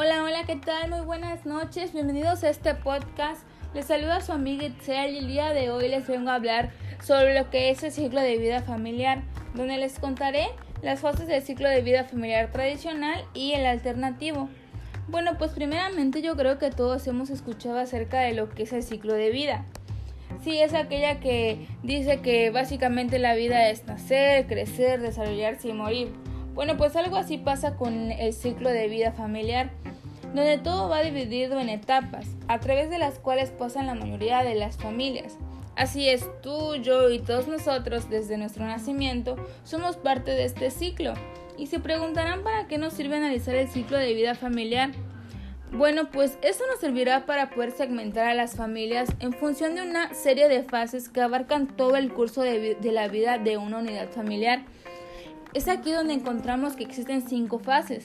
Hola, hola, ¿qué tal? Muy buenas noches, bienvenidos a este podcast. Les saluda su amiga Itzel y el día de hoy les vengo a hablar sobre lo que es el ciclo de vida familiar, donde les contaré las fases del ciclo de vida familiar tradicional y el alternativo. Bueno, pues primeramente yo creo que todos hemos escuchado acerca de lo que es el ciclo de vida. Sí, es aquella que dice que básicamente la vida es nacer, crecer, desarrollarse y morir. Bueno, pues algo así pasa con el ciclo de vida familiar, donde todo va dividido en etapas, a través de las cuales pasan la mayoría de las familias. Así es, tú, yo y todos nosotros desde nuestro nacimiento somos parte de este ciclo. Y se preguntarán para qué nos sirve analizar el ciclo de vida familiar. Bueno, pues eso nos servirá para poder segmentar a las familias en función de una serie de fases que abarcan todo el curso de, la vida de una unidad familiar. Es aquí donde encontramos que existen cinco fases.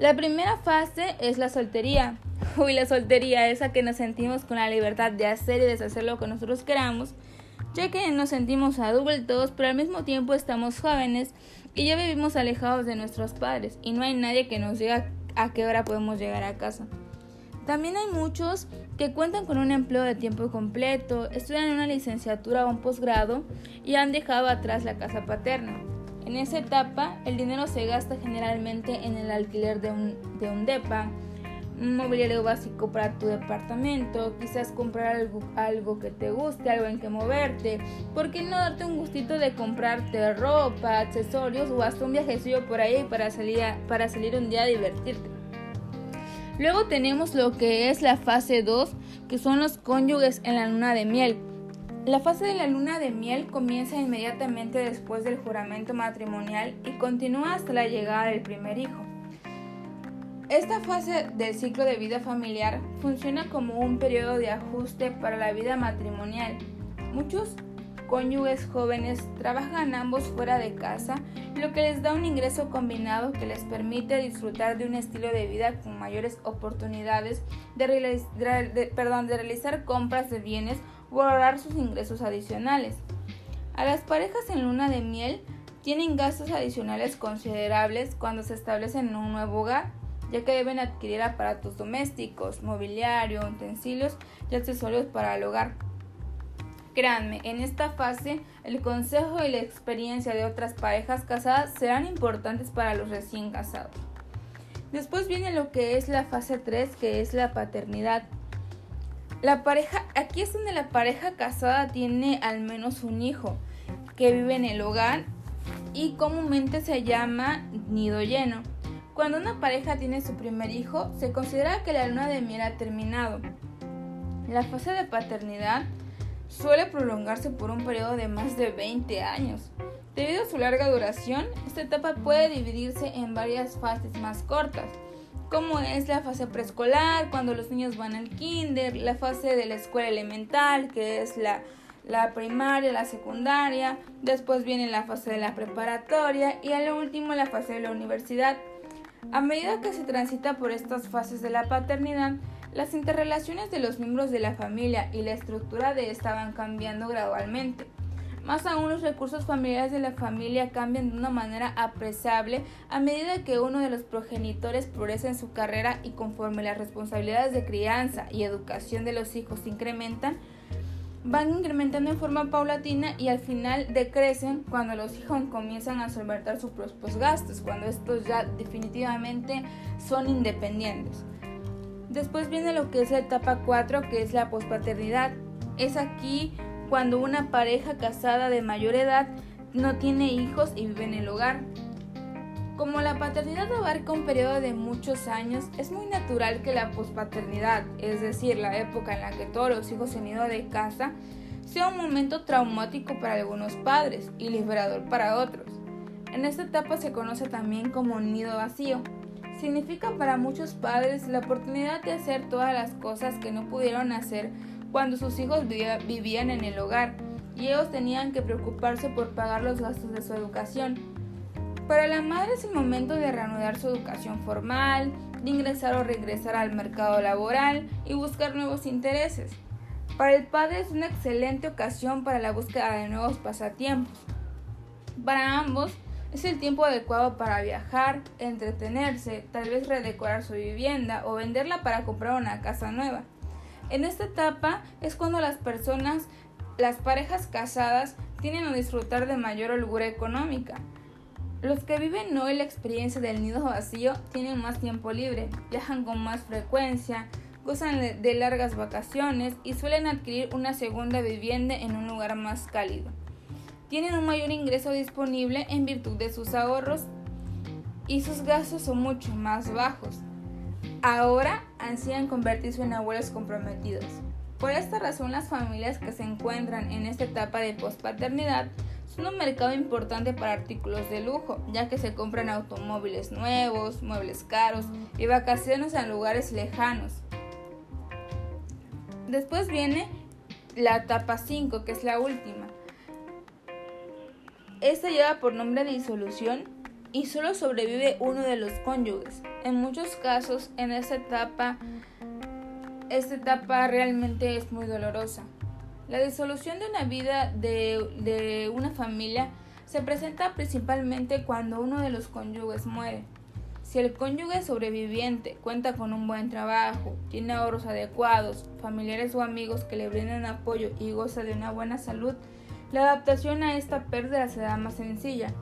La primera fase es la soltería. Uy, la soltería, esa que nos sentimos con la libertad de hacer y deshacer lo que nosotros queramos, ya que nos sentimos adultos, pero al mismo tiempo estamos jóvenes y ya vivimos alejados de nuestros padres y no hay nadie que nos diga a qué hora podemos llegar a casa. También hay muchos que cuentan con un empleo de tiempo completo, estudian una licenciatura o un posgrado y han dejado atrás la casa paterna. En esa etapa, el dinero se gasta generalmente en el alquiler de un, de un DEPA, un mobiliario básico para tu departamento, quizás comprar algo, algo que te guste, algo en que moverte, ¿por qué no darte un gustito de comprarte ropa, accesorios o hasta un viajecillo por ahí para salir, para salir un día a divertirte? Luego tenemos lo que es la fase 2, que son los cónyuges en la luna de miel. La fase de la luna de miel comienza inmediatamente después del juramento matrimonial y continúa hasta la llegada del primer hijo. Esta fase del ciclo de vida familiar funciona como un periodo de ajuste para la vida matrimonial. Muchos cónyuges jóvenes trabajan ambos fuera de casa, lo que les da un ingreso combinado que les permite disfrutar de un estilo de vida con mayores oportunidades de, realizar compras de bienes o ahorrar sus ingresos adicionales. A las parejas en luna de miel tienen gastos adicionales considerables cuando se establecen en un nuevo hogar ya que deben adquirir aparatos domésticos, mobiliario, utensilios y accesorios para el hogar. Créanme, en esta fase el consejo y la experiencia de otras parejas casadas serán importantes para los recién casados. Después viene lo que es la fase 3, que es la paternidad. La pareja, aquí es donde la pareja casada tiene al menos un hijo que vive en el hogar y comúnmente se llama nido lleno. Cuando una pareja tiene su primer hijo, se considera que la luna de miel ha terminado. La fase de paternidad suele prolongarse por un periodo de más de 20 años. Debido a su larga duración, esta etapa puede dividirse en varias fases más cortas, como es la fase preescolar, cuando los niños van al kinder, la fase de la escuela elemental, que es la, la primaria, la secundaria, después viene la fase de la preparatoria y al último la fase de la universidad. A medida que se transita por estas fases de la paternidad, las interrelaciones de los miembros de la familia y la estructura de esta van cambiando gradualmente. Más aún los recursos familiares de la familia cambian de una manera apreciable a medida que uno de los progenitores progresa en su carrera y conforme las responsabilidades de crianza y educación de los hijos se incrementan, van incrementando en forma paulatina y al final decrecen cuando los hijos comienzan a solventar sus propios gastos, cuando estos ya definitivamente son independientes. Después viene lo que es la etapa 4, que es la pospaternidad. Es aquí cuando una pareja casada de mayor edad no tiene hijos y vive en el hogar. Como la paternidad abarca un periodo de muchos años, es muy natural que la pospaternidad, es decir, la época en la que todos los hijos se han ido de casa, sea un momento traumático para algunos padres y liberador para otros. En esta etapa se conoce también como nido vacío. Significa para muchos padres la oportunidad de hacer todas las cosas que no pudieron hacer cuando sus hijos vivían en el hogar y ellos tenían que preocuparse por pagar los gastos de su educación. Para la madre es el momento de reanudar su educación formal, de ingresar o regresar al mercado laboral y buscar nuevos intereses. Para el padre es una excelente ocasión para la búsqueda de nuevos pasatiempos. Para ambos Es el tiempo adecuado para viajar, entretenerse, tal vez redecorar su vivienda o venderla para comprar una casa nueva. En esta etapa es cuando las personas, las parejas casadas, tienen a disfrutar de mayor holgura económica. Los que viven hoy la experiencia del nido vacío tienen más tiempo libre, viajan con más frecuencia, gozan de largas vacaciones y suelen adquirir una segunda vivienda en un lugar más cálido. Tienen un mayor ingreso disponible en virtud de sus ahorros y sus gastos son mucho más bajos. Ahora ansían convertirse en abuelos comprometidos. Por esta razón, las familias que se encuentran en esta etapa de pospaternidad son un mercado importante para artículos de lujo, ya que se compran automóviles nuevos, muebles caros y vacaciones en lugares lejanos. Después viene la etapa 5, que es la última. Esta lleva por nombre disolución y solo sobrevive uno de los cónyuges. En muchos casos, en esta etapa, esta etapa realmente es muy dolorosa. La disolución de una vida de, una familia se presenta principalmente cuando uno de los cónyuges muere. Si el cónyuge sobreviviente cuenta con un buen trabajo, tiene ahorros adecuados, familiares o amigos que le brinden apoyo y goza de una buena salud, la adaptación a esta pérdida será más sencilla.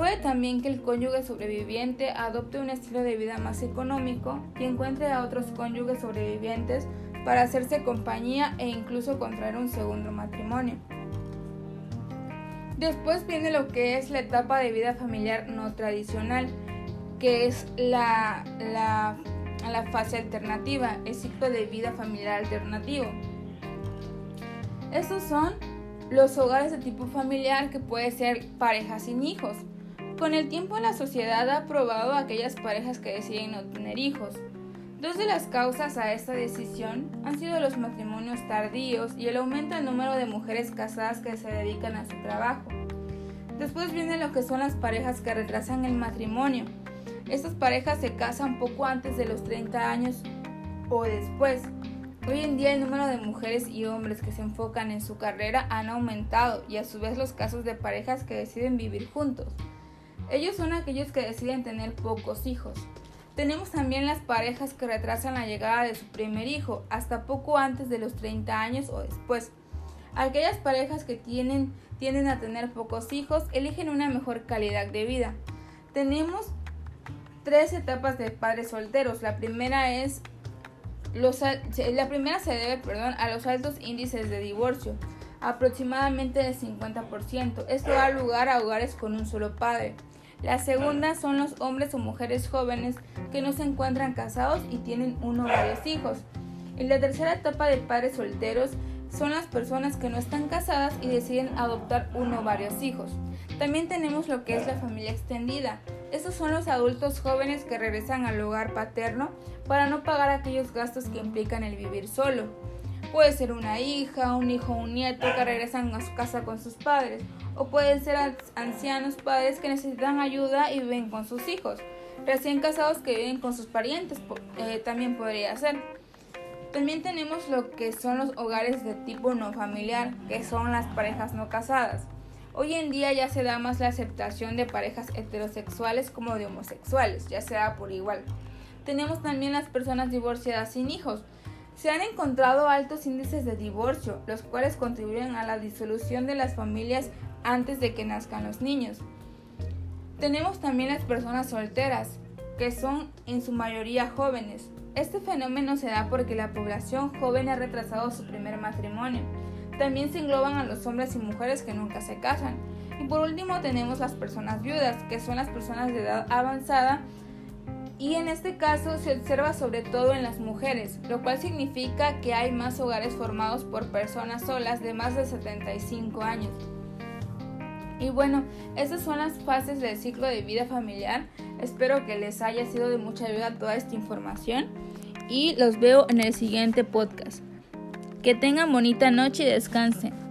Puede también que el cónyuge sobreviviente adopte un estilo de vida más económico y encuentre a otros cónyuges sobrevivientes para hacerse compañía e incluso contraer un segundo matrimonio. Después viene lo que es la etapa de vida familiar no tradicional, que es la, la, fase alternativa, el ciclo de vida familiar alternativo. Estos son los hogares de tipo familiar que puede ser parejas sin hijos. Con el tiempo la sociedad ha aprobado a aquellas parejas que deciden no tener hijos. Dos de las causas a esta decisión han sido los matrimonios tardíos y el aumento del número de mujeres casadas que se dedican a su trabajo. Después viene lo que son las parejas que retrasan el matrimonio. Estas parejas se casan poco antes de los 30 años o después. Hoy en día el número de mujeres y hombres que se enfocan en su carrera han aumentado y a su vez los casos de parejas que deciden vivir juntos. Ellos son aquellos que deciden tener pocos hijos. Tenemos también las parejas que retrasan la llegada de su primer hijo hasta poco antes de los 30 años o después. Aquellas parejas que tienen, tienden a tener pocos hijos eligen una mejor calidad de vida. Tenemos tres etapas de padres solteros. La primera es la primera se debe perdón, a los altos índices de divorcio, aproximadamente del 50%. Esto da lugar a hogares con un solo padre. La segunda son los hombres o mujeres jóvenes que no se encuentran casados y tienen uno o varios hijos. En la tercera etapa de padres solteros son las personas que no están casadas y deciden adoptar uno o varios hijos. También tenemos lo que es la familia extendida. Estos son los adultos jóvenes que regresan al hogar paterno para no pagar aquellos gastos que implican el vivir solo. Puede ser una hija, un hijo o un nieto que regresan a su casa con sus padres, o pueden ser ancianos padres que necesitan ayuda y viven con sus hijos. Recién casados que viven con sus parientes eh, también podría ser. También tenemos lo que son los hogares de tipo no familiar, que son las parejas no casadas. Hoy en día ya se da más la aceptación de parejas heterosexuales como de homosexuales, ya sea por igual. Tenemos también las personas divorciadas sin hijos. Se han encontrado altos índices de divorcio, los cuales contribuyen a la disolución de las familias antes de que nazcan los niños. Tenemos también las personas solteras, que son en su mayoría jóvenes. Este fenómeno se da porque la población joven ha retrasado su primer matrimonio también se engloban a los hombres y mujeres que nunca se casan. Y por último tenemos las personas viudas, que son las personas de edad avanzada y en este caso se observa sobre todo en las mujeres, lo cual significa que hay más hogares formados por personas solas de más de 75 años. Y bueno, estas son las fases del ciclo de vida familiar. Espero que les haya sido de mucha ayuda toda esta información y los veo en el siguiente podcast. Que tengan bonita noche y descansen.